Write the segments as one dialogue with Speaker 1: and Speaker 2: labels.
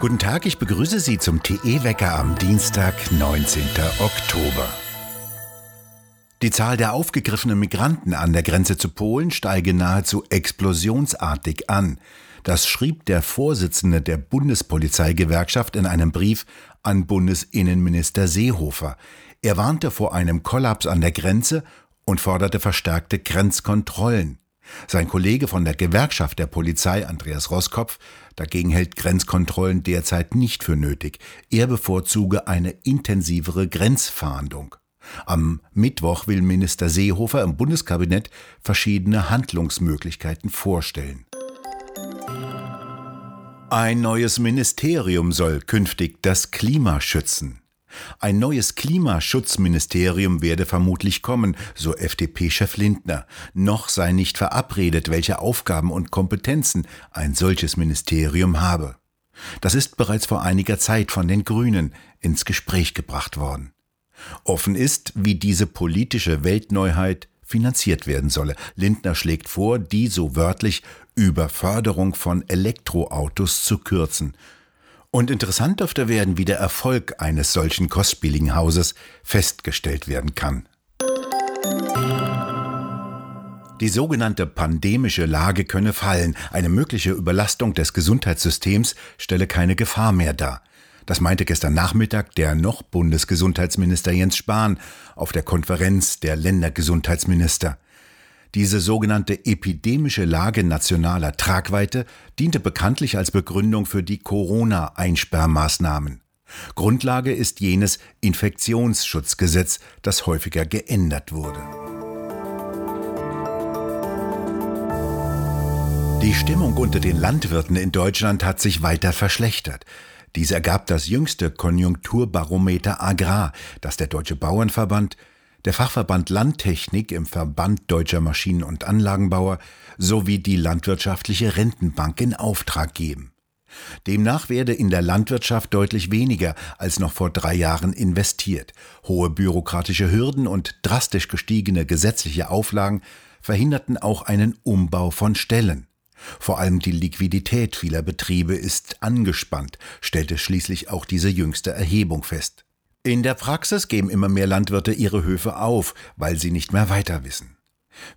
Speaker 1: Guten Tag, ich begrüße Sie zum TE-Wecker am Dienstag, 19. Oktober. Die Zahl der aufgegriffenen Migranten an der Grenze zu Polen steige nahezu explosionsartig an. Das schrieb der Vorsitzende der Bundespolizeigewerkschaft in einem Brief an Bundesinnenminister Seehofer. Er warnte vor einem Kollaps an der Grenze und forderte verstärkte Grenzkontrollen. Sein Kollege von der Gewerkschaft der Polizei, Andreas Roskopf, dagegen hält Grenzkontrollen derzeit nicht für nötig. Er bevorzuge eine intensivere Grenzfahndung. Am Mittwoch will Minister Seehofer im Bundeskabinett verschiedene Handlungsmöglichkeiten vorstellen. Ein neues Ministerium soll künftig das Klima schützen. Ein neues Klimaschutzministerium werde vermutlich kommen, so FDP-Chef Lindner. Noch sei nicht verabredet, welche Aufgaben und Kompetenzen ein solches Ministerium habe. Das ist bereits vor einiger Zeit von den Grünen ins Gespräch gebracht worden. Offen ist, wie diese politische Weltneuheit finanziert werden solle. Lindner schlägt vor, die so wörtlich über Förderung von Elektroautos zu kürzen. Und interessant dürfte werden, wie der Erfolg eines solchen kostspieligen Hauses festgestellt werden kann. Die sogenannte pandemische Lage könne fallen, eine mögliche Überlastung des Gesundheitssystems stelle keine Gefahr mehr dar. Das meinte gestern Nachmittag der noch Bundesgesundheitsminister Jens Spahn auf der Konferenz der Ländergesundheitsminister. Diese sogenannte epidemische Lage nationaler Tragweite diente bekanntlich als Begründung für die Corona-Einsperrmaßnahmen. Grundlage ist jenes Infektionsschutzgesetz, das häufiger geändert wurde. Die Stimmung unter den Landwirten in Deutschland hat sich weiter verschlechtert. Dies ergab das jüngste Konjunkturbarometer Agrar, das der Deutsche Bauernverband der Fachverband Landtechnik im Verband Deutscher Maschinen- und Anlagenbauer sowie die Landwirtschaftliche Rentenbank in Auftrag geben. Demnach werde in der Landwirtschaft deutlich weniger als noch vor drei Jahren investiert. Hohe bürokratische Hürden und drastisch gestiegene gesetzliche Auflagen verhinderten auch einen Umbau von Stellen. Vor allem die Liquidität vieler Betriebe ist angespannt, stellte schließlich auch diese jüngste Erhebung fest. In der Praxis geben immer mehr Landwirte ihre Höfe auf, weil sie nicht mehr weiter wissen.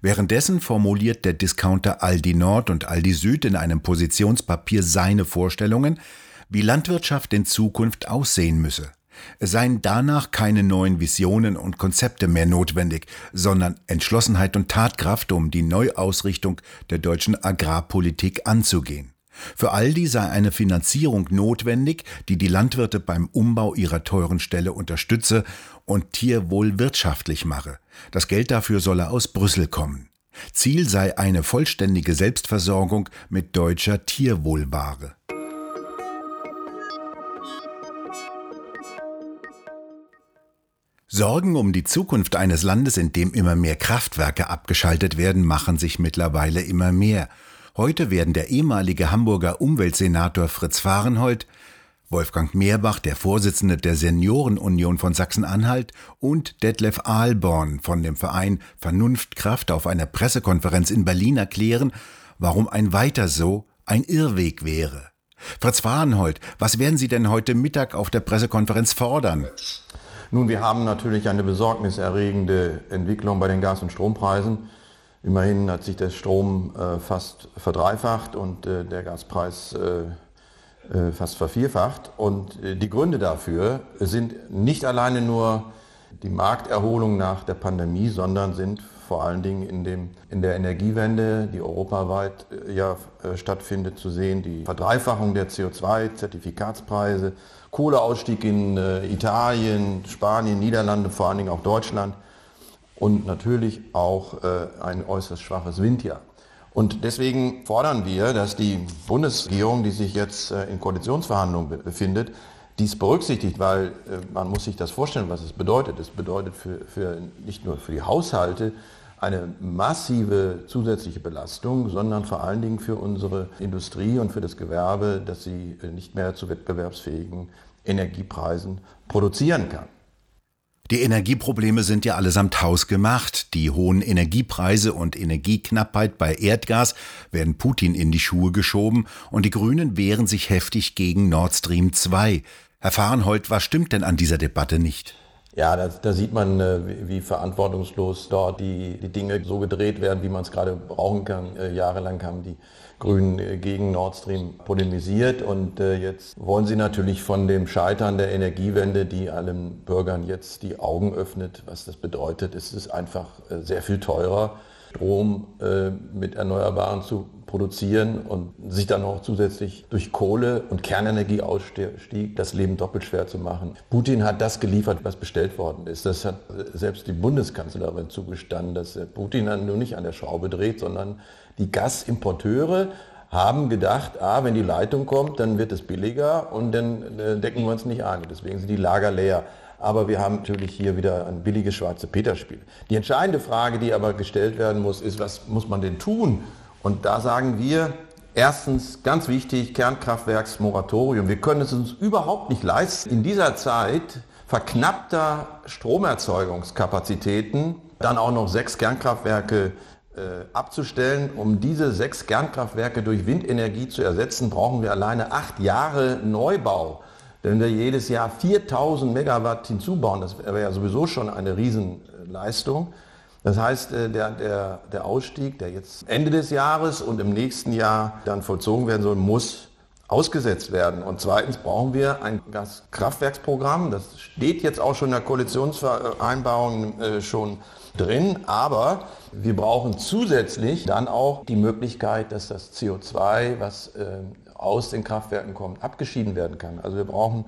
Speaker 1: Währenddessen formuliert der Discounter Aldi Nord und Aldi Süd in einem Positionspapier seine Vorstellungen, wie Landwirtschaft in Zukunft aussehen müsse. Es seien danach keine neuen Visionen und Konzepte mehr notwendig, sondern Entschlossenheit und Tatkraft, um die Neuausrichtung der deutschen Agrarpolitik anzugehen. Für Aldi sei eine Finanzierung notwendig, die die Landwirte beim Umbau ihrer teuren Ställe unterstütze und Tierwohl wirtschaftlich mache. Das Geld dafür solle aus Brüssel kommen. Ziel sei eine vollständige Selbstversorgung mit deutscher Tierwohlware. Sorgen um die Zukunft eines Landes, in dem immer mehr Kraftwerke abgeschaltet werden, machen sich mittlerweile immer mehr. Heute werden der ehemalige Hamburger Umweltsenator Fritz Fahrenhold, Wolfgang Mehrbach, der Vorsitzende der Seniorenunion von Sachsen-Anhalt und Detlef Ahlborn von dem Verein Vernunftkraft auf einer Pressekonferenz in Berlin erklären, warum ein weiter so ein Irrweg wäre. Fritz Fahrenhold, was werden Sie denn heute Mittag auf der Pressekonferenz fordern?
Speaker 2: Nun, wir haben natürlich eine besorgniserregende Entwicklung bei den Gas- und Strompreisen. Immerhin hat sich der Strom äh, fast verdreifacht und äh, der Gaspreis äh, äh fast vervierfacht. Und äh, die Gründe dafür sind nicht alleine nur die Markterholung nach der Pandemie, sondern sind vor allen Dingen in, dem, in der Energiewende, die europaweit äh, ja stattfindet, zu sehen. Die Verdreifachung der CO2-Zertifikatspreise, Kohleausstieg in Italien, Spanien, Niederlande, vor allen Dingen auch Deutschland und natürlich auch äh, ein äußerst schwaches Windjahr. Und deswegen fordern wir, dass die Bundesregierung, die sich jetzt äh, in Koalitionsverhandlungen befindet, dies berücksichtigt, weil äh, man muss sich das vorstellen, was es bedeutet. Es bedeutet für, für nicht nur für die Haushalte eine massive zusätzliche Belastung, sondern vor allen Dingen für unsere Industrie und für das Gewerbe, dass sie nicht mehr zu wettbewerbsfähigen Energiepreisen produzieren kann.
Speaker 1: Die Energieprobleme sind ja allesamt hausgemacht. Die hohen Energiepreise und Energieknappheit bei Erdgas werden Putin in die Schuhe geschoben und die Grünen wehren sich heftig gegen Nord Stream 2. Herr Fahrenhold, was stimmt denn an dieser Debatte nicht?
Speaker 2: Ja, da, da sieht man, äh, wie, verantwortungslos dort die, die Dinge so gedreht werden, wie man es gerade brauchen kann. Äh, jahrelang haben die Grünen äh, gegen Nord Stream polemisiert und jetzt wollen sie natürlich von dem Scheitern der Energiewende, die allen Bürgern jetzt die Augen öffnet, was das bedeutet. Es ist einfach sehr viel teurer, Strom äh, mit Erneuerbaren zu produzieren und sich dann auch zusätzlich durch Kohle- und Kernenergieausstieg das Leben doppelt schwer zu machen. Putin hat das geliefert, was bestellt worden ist. Das hat selbst die Bundeskanzlerin zugestanden, dass Putin dann nur nicht an der Schraube dreht, sondern die Gasimporteure haben gedacht, ah, wenn die Leitung kommt, dann wird es billiger und dann äh, decken wir uns nicht ein. Deswegen sind die Lager leer. Aber wir haben natürlich hier wieder ein billiges schwarze Peter-Spiel. Die entscheidende Frage, die aber gestellt werden muss, ist, was muss man denn tun, und da sagen wir, erstens ganz wichtig, Kernkraftwerksmoratorium. Wir können es uns überhaupt nicht leisten, in dieser Zeit verknappter Stromerzeugungskapazitäten dann auch noch sechs Kernkraftwerke äh, abzustellen. Um diese sechs Kernkraftwerke durch Windenergie zu ersetzen, brauchen wir alleine acht Jahre Neubau. Wenn wir jedes Jahr 4000 Megawatt hinzubauen, das wäre ja sowieso schon eine Riesenleistung. Das heißt, äh, der, der, der Ausstieg, der jetzt Ende des Jahres und im nächsten Jahr dann vollzogen werden soll, muss ausgesetzt werden. Und zweitens brauchen wir ein Gaskraftwerksprogramm. Das steht jetzt auch schon in der Koalitionsvereinbarung äh, schon drin. Aber wir brauchen zusätzlich dann auch die Möglichkeit, dass das CO2, was äh, aus den Kraftwerken kommt, abgeschieden werden kann. Also wir brauchen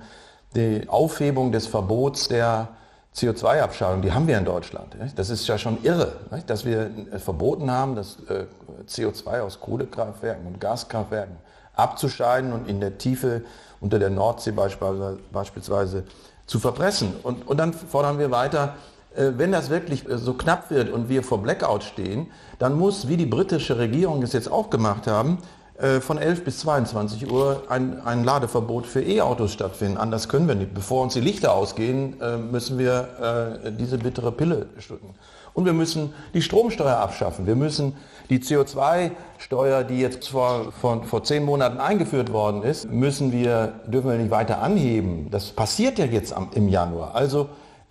Speaker 2: die Aufhebung des Verbots der CO2-Abscheidung, die haben wir in Deutschland. Das ist ja schon irre, dass wir verboten haben, das äh, CO2 aus Kohlekraftwerken und Gaskraftwerken abzuscheiden und in der Tiefe unter der Nordsee beispielsweise zu verpressen. Und, und dann fordern wir weiter, äh, wenn das wirklich äh, so knapp wird und wir vor Blackout stehen, dann muss, wie die britische Regierung es jetzt auch gemacht haben, äh, von 11 bis 22 Uhr ein, ein Ladeverbot für E-Autos stattfinden. Anders können wir nicht. Bevor uns die Lichter ausgehen, äh, müssen wir äh, diese bittere Pille schlucken. Und wir müssen die Stromsteuer abschaffen. Wir müssen die CO2-Steuer, die jetzt vor, vor, vor zehn Monaten eingeführt worden ist, müssen wir, dürfen wir nicht weiter anheben. Das passiert ja jetzt am, im Januar. Also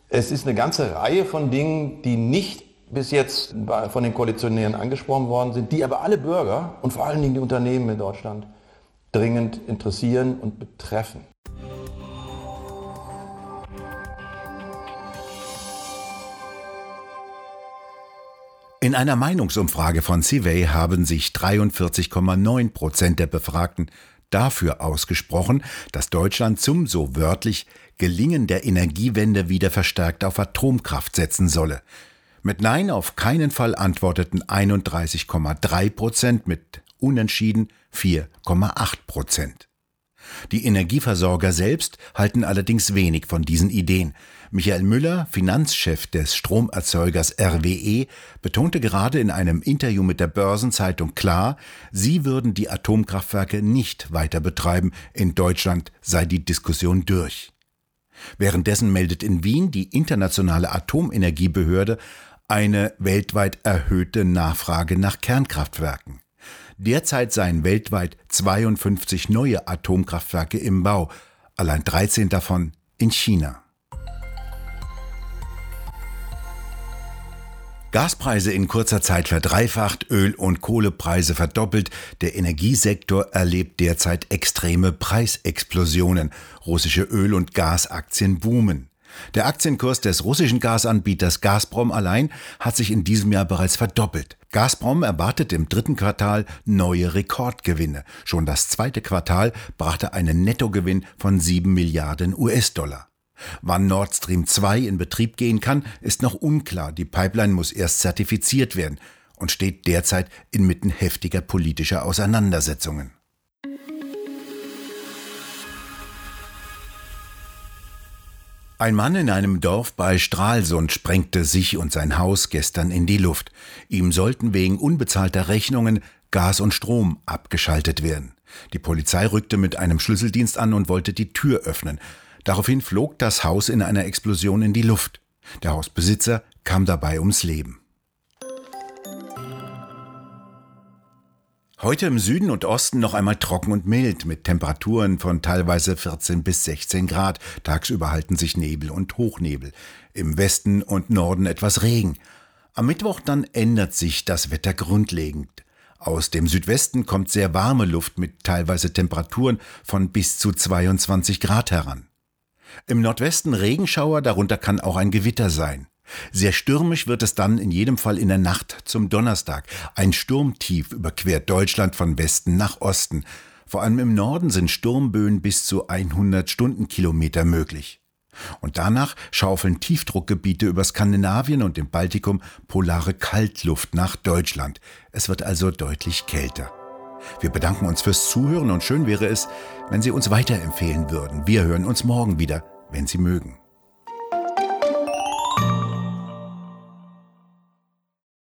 Speaker 2: es ist eine ganze Reihe von Dingen, die nicht bis jetzt von den Koalitionären angesprochen worden sind, die aber alle Bürger und vor allen Dingen die Unternehmen in Deutschland dringend interessieren und betreffen.
Speaker 1: In einer Meinungsumfrage von Civey haben sich 43,9 Prozent der Befragten dafür ausgesprochen, dass Deutschland zum so wörtlich Gelingen der Energiewende wieder verstärkt auf Atomkraft setzen solle. Mit Nein auf keinen Fall antworteten 31,3 Prozent, mit Unentschieden 4,8 Prozent. Die Energieversorger selbst halten allerdings wenig von diesen Ideen. Michael Müller, Finanzchef des Stromerzeugers RWE, betonte gerade in einem Interview mit der Börsenzeitung klar, sie würden die Atomkraftwerke nicht weiter betreiben, in Deutschland sei die Diskussion durch. Währenddessen meldet in Wien die internationale Atomenergiebehörde eine weltweit erhöhte Nachfrage nach Kernkraftwerken. Derzeit seien weltweit 52 neue Atomkraftwerke im Bau, allein 13 davon in China. Gaspreise in kurzer Zeit verdreifacht, Öl- und Kohlepreise verdoppelt, der Energiesektor erlebt derzeit extreme Preisexplosionen, russische Öl- und Gasaktien boomen. Der Aktienkurs des russischen Gasanbieters Gazprom allein hat sich in diesem Jahr bereits verdoppelt. Gazprom erwartet im dritten Quartal neue Rekordgewinne. Schon das zweite Quartal brachte einen Nettogewinn von 7 Milliarden US-Dollar. Wann Nord Stream 2 in Betrieb gehen kann, ist noch unklar. Die Pipeline muss erst zertifiziert werden und steht derzeit inmitten heftiger politischer Auseinandersetzungen. Ein Mann in einem Dorf bei Stralsund sprengte sich und sein Haus gestern in die Luft. Ihm sollten wegen unbezahlter Rechnungen Gas und Strom abgeschaltet werden. Die Polizei rückte mit einem Schlüsseldienst an und wollte die Tür öffnen. Daraufhin flog das Haus in einer Explosion in die Luft. Der Hausbesitzer kam dabei ums Leben. Heute im Süden und Osten noch einmal trocken und mild mit Temperaturen von teilweise 14 bis 16 Grad. Tagsüber halten sich Nebel und Hochnebel. Im Westen und Norden etwas Regen. Am Mittwoch dann ändert sich das Wetter grundlegend. Aus dem Südwesten kommt sehr warme Luft mit teilweise Temperaturen von bis zu 22 Grad heran. Im Nordwesten Regenschauer, darunter kann auch ein Gewitter sein. Sehr stürmisch wird es dann in jedem Fall in der Nacht zum Donnerstag. Ein Sturmtief überquert Deutschland von Westen nach Osten. Vor allem im Norden sind Sturmböen bis zu 100 Stundenkilometer möglich. Und danach schaufeln Tiefdruckgebiete über Skandinavien und dem Baltikum polare Kaltluft nach Deutschland. Es wird also deutlich kälter. Wir bedanken uns fürs Zuhören und schön wäre es, wenn Sie uns weiterempfehlen würden. Wir hören uns morgen wieder, wenn Sie mögen.